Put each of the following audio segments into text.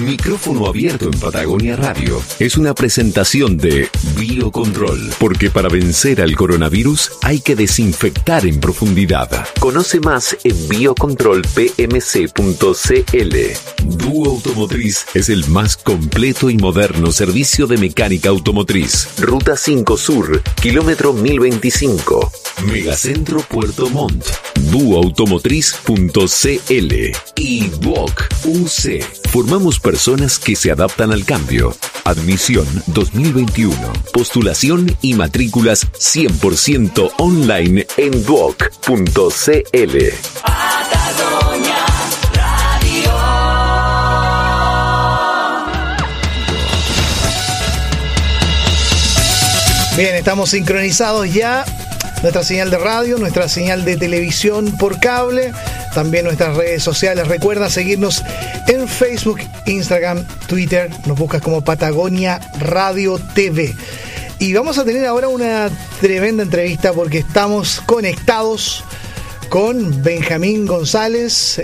Micrófono abierto en Patagonia Radio es una presentación de Biocontrol, porque para vencer al coronavirus hay que desinfectar en profundidad. Conoce más en biocontrolpmc.cl. Duo Automotriz es el más completo y moderno servicio de mecánica automotriz. Ruta 5 Sur, kilómetro 1025. Megacentro Puerto Montt. Duoautomotriz.cl y Duoc UC. Formamos personas que se adaptan al cambio. Admisión 2021. Postulación y matrículas 100% online en duoc.cl. Bien, estamos sincronizados ya. Nuestra señal de radio, nuestra señal de televisión por cable, también nuestras redes sociales. Recuerda seguirnos en Facebook, Instagram, Twitter. Nos buscas como Patagonia Radio TV. Y vamos a tener ahora una tremenda entrevista porque estamos conectados con Benjamín González,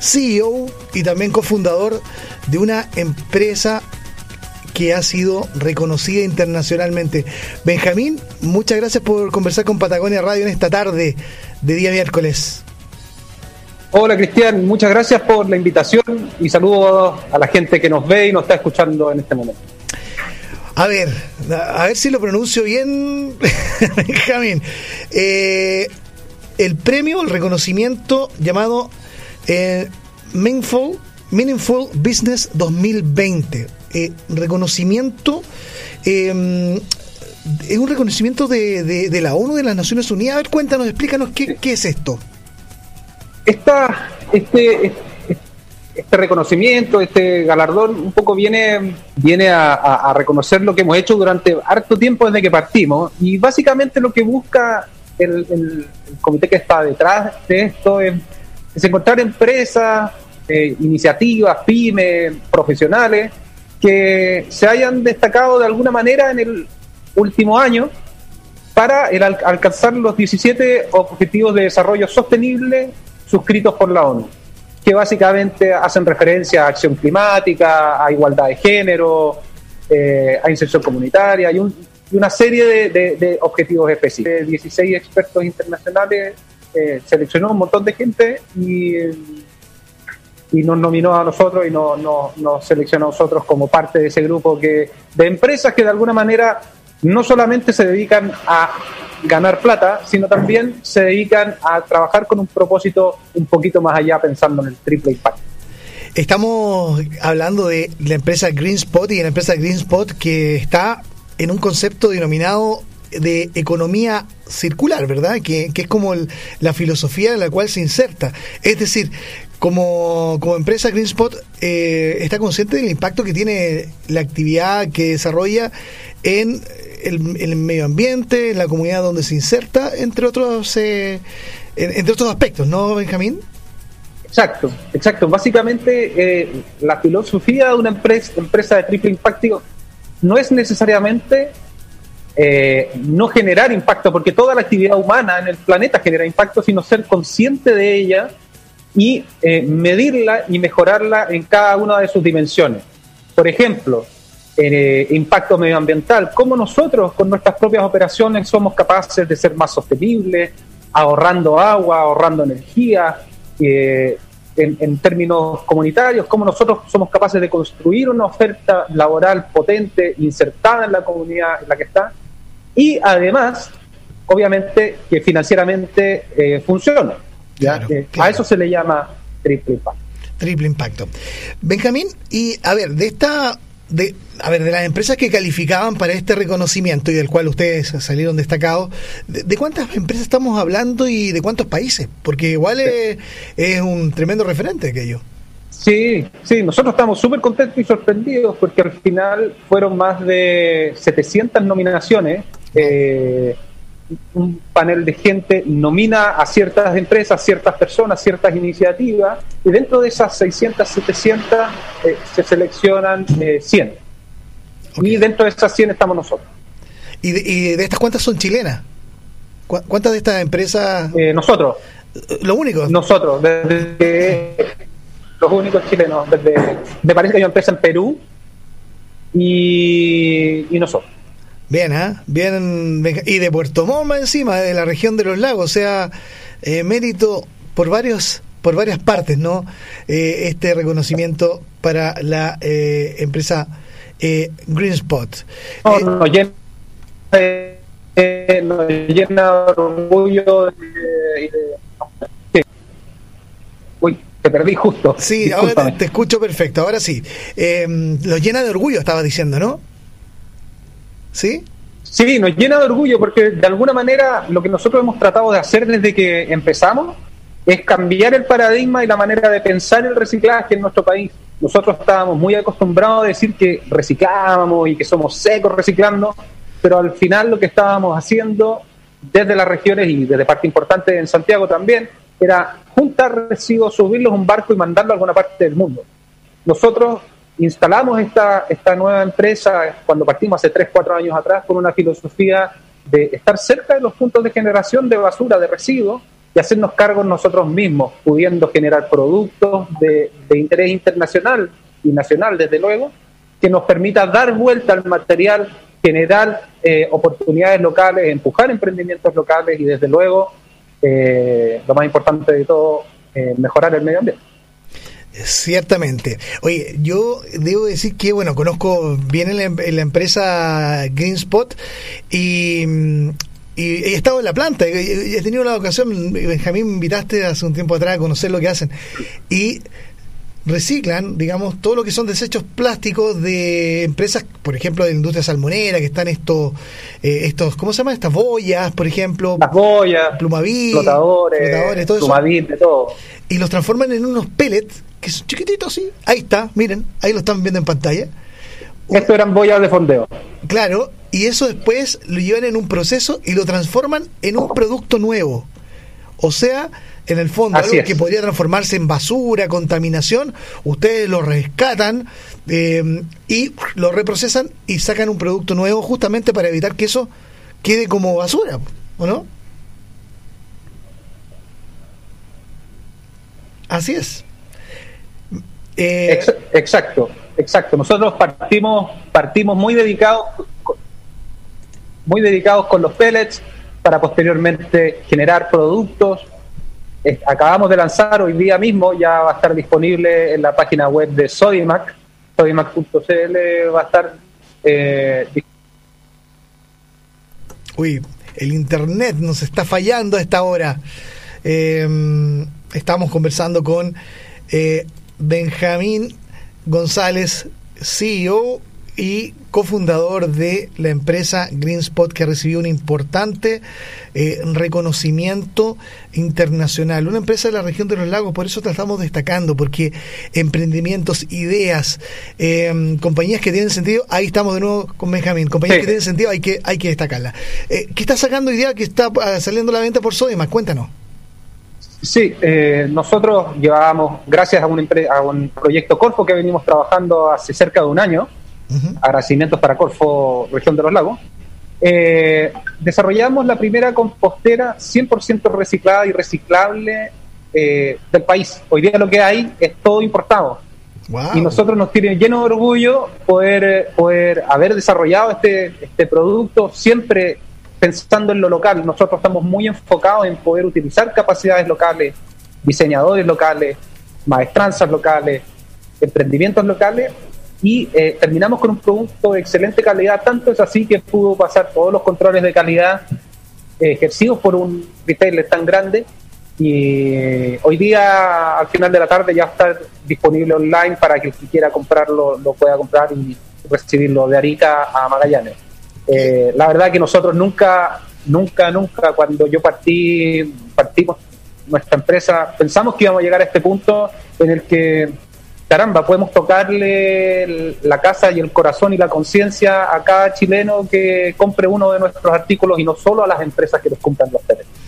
CEO y también cofundador de una empresa que ha sido reconocida internacionalmente. Benjamín, muchas gracias por conversar con Patagonia Radio en esta tarde de día miércoles. Hola Cristian, muchas gracias por la invitación y saludos a la gente que nos ve y nos está escuchando en este momento. A ver, a ver si lo pronuncio bien, Benjamín. Eh, el premio, el reconocimiento llamado eh, Meaningful, Meaningful Business 2020 eh, reconocimiento, em, es un reconocimiento de, la ONU, de las Naciones Unidas. A ver, cuéntanos, explícanos qué, es esto. Esta, este, este reconocimiento, este galardón, un poco viene, viene a, reconocer lo que hemos hecho durante harto tiempo desde que partimos. Y básicamente lo que busca el, comité que está detrás de esto es, encontrar empresas, eh, iniciativas, pymes, profesionales que se hayan destacado de alguna manera en el último año para el alcanzar los 17 Objetivos de Desarrollo Sostenible suscritos por la ONU, que básicamente hacen referencia a acción climática, a igualdad de género, eh, a inserción comunitaria y, una serie de, objetivos específicos. 16 expertos internacionales eh, seleccionó un montón de gente y nos nominó a nosotros y nos no, seleccionó a nosotros como parte de ese grupo que, de empresas que de alguna manera no solamente se dedican a ganar plata, sino también se dedican a trabajar con un propósito un poquito más allá pensando en el triple impacto. Estamos hablando de la empresa GreenSpot y la empresa GreenSpot que está en un concepto denominado de economía circular, ¿verdad? Que, que es como la filosofía en la cual se inserta. Es decir, como, como empresa GreenSpot eh, está consciente del impacto que tiene la actividad que desarrolla en el, medio ambiente, en la comunidad donde se inserta, entre otros, eh, entre otros aspectos, ¿no, Benjamín? Exacto, exacto. Básicamente, eh, la filosofía de una empresa, empresa de triple impacto no es necesariamente no generar impacto, porque toda la actividad humana en el planeta genera impacto, sino ser consciente de ella y eh, medirla y mejorarla en cada una de sus dimensiones. Por ejemplo, eh, impacto medioambiental, cómo nosotros con nuestras propias operaciones somos capaces de ser más sostenibles, ahorrando agua, ahorrando energía, eh, en, en, términos comunitarios, cómo nosotros somos capaces de construir una oferta laboral potente, insertada en la comunidad en la que está, y además, obviamente, que financieramente funcione. A eso se le llama triple impacto. Triple impacto. Benjamín, y a ver, de esta de, a ver, de las empresas que calificaban para este reconocimiento y del cual ustedes salieron destacados, ¿de, cuántas empresas estamos hablando y de cuántos países? Porque igual es, un tremendo referente aquello. Sí, sí, nosotros estamos súper contentos y sorprendidos porque al final fueron más de 700 nominaciones. Eh, un panel de gente nomina a ciertas empresas, ciertas personas, ciertas iniciativas, y dentro de esas 600, 700 eh, se seleccionan 100. Eh, y dentro de esas 100 estamos nosotros. ¿Y de, estas cuántas son chilenas? ¿Cuántas de estas empresas? Eh, nosotros. ¿Lo único? Nosotros. Desde los únicos chilenos. Desde, me parece que hay una empresa en Perú y, y nosotros. Bien, ¿eh? Bien, y de Puerto Montt encima, de la región de los lagos, o sea, eh, mérito por varios por varias partes, ¿no? Eh, este reconocimiento para la eh, empresa eh, Green Spot. No, nos, llena, nos llena de orgullo de, de, Uy, te perdí justo. Sí, ahora te, te, escucho perfecto, ahora sí. Eh, lo llena de orgullo, estaba diciendo, ¿no? ¿Sí? Sí, nos llena de orgullo porque de alguna manera lo que nosotros hemos tratado de hacer desde que empezamos es cambiar el paradigma y la manera de pensar el reciclaje en nuestro país. Nosotros estábamos muy acostumbrados a decir que reciclábamos y que somos secos reciclando, pero al final lo que estábamos haciendo desde las regiones y desde parte importante en Santiago también era juntar residuos, subirlos a un barco y mandarlo a alguna parte del mundo. Nosotros instalamos esta, esta nueva empresa cuando partimos hace 3, 4 años atrás con una filosofía de estar cerca de los puntos de generación de basura, de residuos, y hacernos cargo nosotros mismos, pudiendo generar productos de, interés internacional y nacional, desde luego, que nos permita dar vuelta al material, generar eh, oportunidades locales, empujar emprendimientos locales y, desde luego, eh, lo más importante de todo, eh, mejorar el medio ambiente. Ciertamente. Oye, yo debo decir que, bueno, conozco bien en la, empresa GreenSpot y y he estado en la planta, he tenido la ocasión, Benjamín, me invitaste hace un tiempo atrás a conocer lo que hacen. Y reciclan, digamos, todo lo que son desechos plásticos de empresas, por ejemplo, de la industria salmonera, que están estos, eh, estos ¿cómo se llama? Estas boyas, por ejemplo. Las boyas, plumavit, flotadores, flotadores todo plumavit, de todo. Y los transforman en unos pellets, que son chiquititos así. Ahí está, miren, ahí lo están viendo en pantalla. Estos eran boyas de fondeo. Claro, y eso después lo llevan en un proceso y lo transforman en un producto nuevo. O sea, en el fondo, Así algo es. que podría transformarse en basura, contaminación, ustedes lo rescatan eh, y lo reprocesan y sacan un producto nuevo justamente para evitar que eso quede como basura, ¿o no? Así es. Eh, Ex exacto, exacto. Nosotros partimos, partimos muy dedicados muy dedicados con los pellets para posteriormente generar productos. Acabamos de lanzar hoy día mismo, ya va a estar disponible en la página web de Sodimac, sodimac.cl va a estar... Eh, Uy, el internet nos está fallando a esta hora. Eh, estamos conversando con eh, Benjamín González, CEO y cofundador de la empresa GreenSpot que recibió un importante eh, reconocimiento internacional. Una empresa de la región de los lagos, por eso la estamos destacando, porque emprendimientos, ideas, eh, compañías que tienen sentido, ahí estamos de nuevo con Benjamín, compañías sí. que tienen sentido hay que, hay que destacarla. Eh, ¿Qué está sacando idea que está uh, saliendo a la venta por Sodimac? Cuéntanos. Sí, eh, nosotros llevábamos, gracias a un, a un proyecto Corfo que venimos trabajando hace cerca de un año, Uh -huh. agradecimientos para Corfo, región de los lagos. Eh, desarrollamos la primera compostera 100% reciclada y reciclable eh, del país. Hoy día lo que hay es todo importado. Wow. Y nosotros nos tiene lleno de orgullo poder, poder haber desarrollado este, este producto siempre pensando en lo local. Nosotros estamos muy enfocados en poder utilizar capacidades locales, diseñadores locales, maestranzas locales, emprendimientos locales y eh, terminamos con un producto de excelente calidad, tanto es así que pudo pasar todos los controles de calidad eh, ejercidos por un retailer tan grande y hoy día al final de la tarde ya está disponible online para que el que quiera comprarlo lo pueda comprar y recibirlo de Arica a Magallanes. Eh, la verdad que nosotros nunca, nunca, nunca cuando yo partí, partimos nuestra empresa, pensamos que íbamos a llegar a este punto en el que caramba, podemos tocarle la casa y el corazón y la conciencia a cada chileno que compre uno de nuestros artículos y no solo a las empresas que les compran los teléfonos.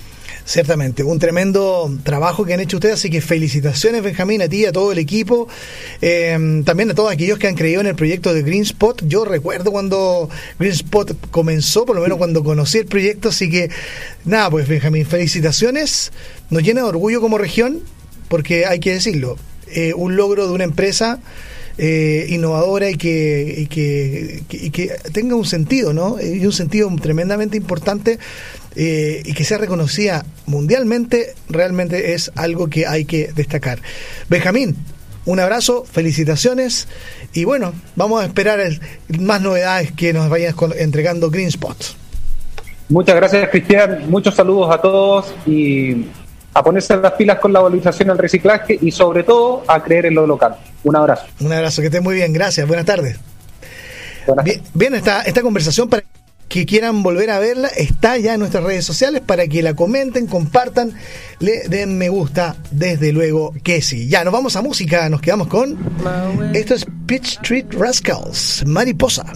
Ciertamente, un tremendo trabajo que han hecho ustedes, así que felicitaciones Benjamín, a ti, a todo el equipo, eh, también a todos aquellos que han creído en el proyecto de Green Spot. Yo recuerdo cuando Green Spot comenzó, por lo menos cuando conocí el proyecto, así que nada, pues Benjamín, felicitaciones, nos llena de orgullo como región, porque hay que decirlo, eh, un logro de una empresa eh, innovadora y que, y que, y que tenga un sentido, ¿no? Y un sentido tremendamente importante eh, y que sea reconocida mundialmente, realmente es algo que hay que destacar. Benjamín, un abrazo, felicitaciones y bueno, vamos a esperar el- más novedades que nos vayas con- entregando Green Spot. Muchas gracias, Cristian. Muchos saludos a todos y a ponerse las pilas con la valorización al reciclaje y sobre todo a creer en lo local. Un abrazo. Un abrazo, que estés muy bien, gracias, buenas tardes. Buenas Bien, bien, esta, esta conversación para que quieran volver a verla está ya en nuestras redes sociales para que la comenten, compartan, le den me gusta, desde luego que sí. Ya, nos vamos a música, nos quedamos con... Esto es Pitch Street Rascals, Mariposa.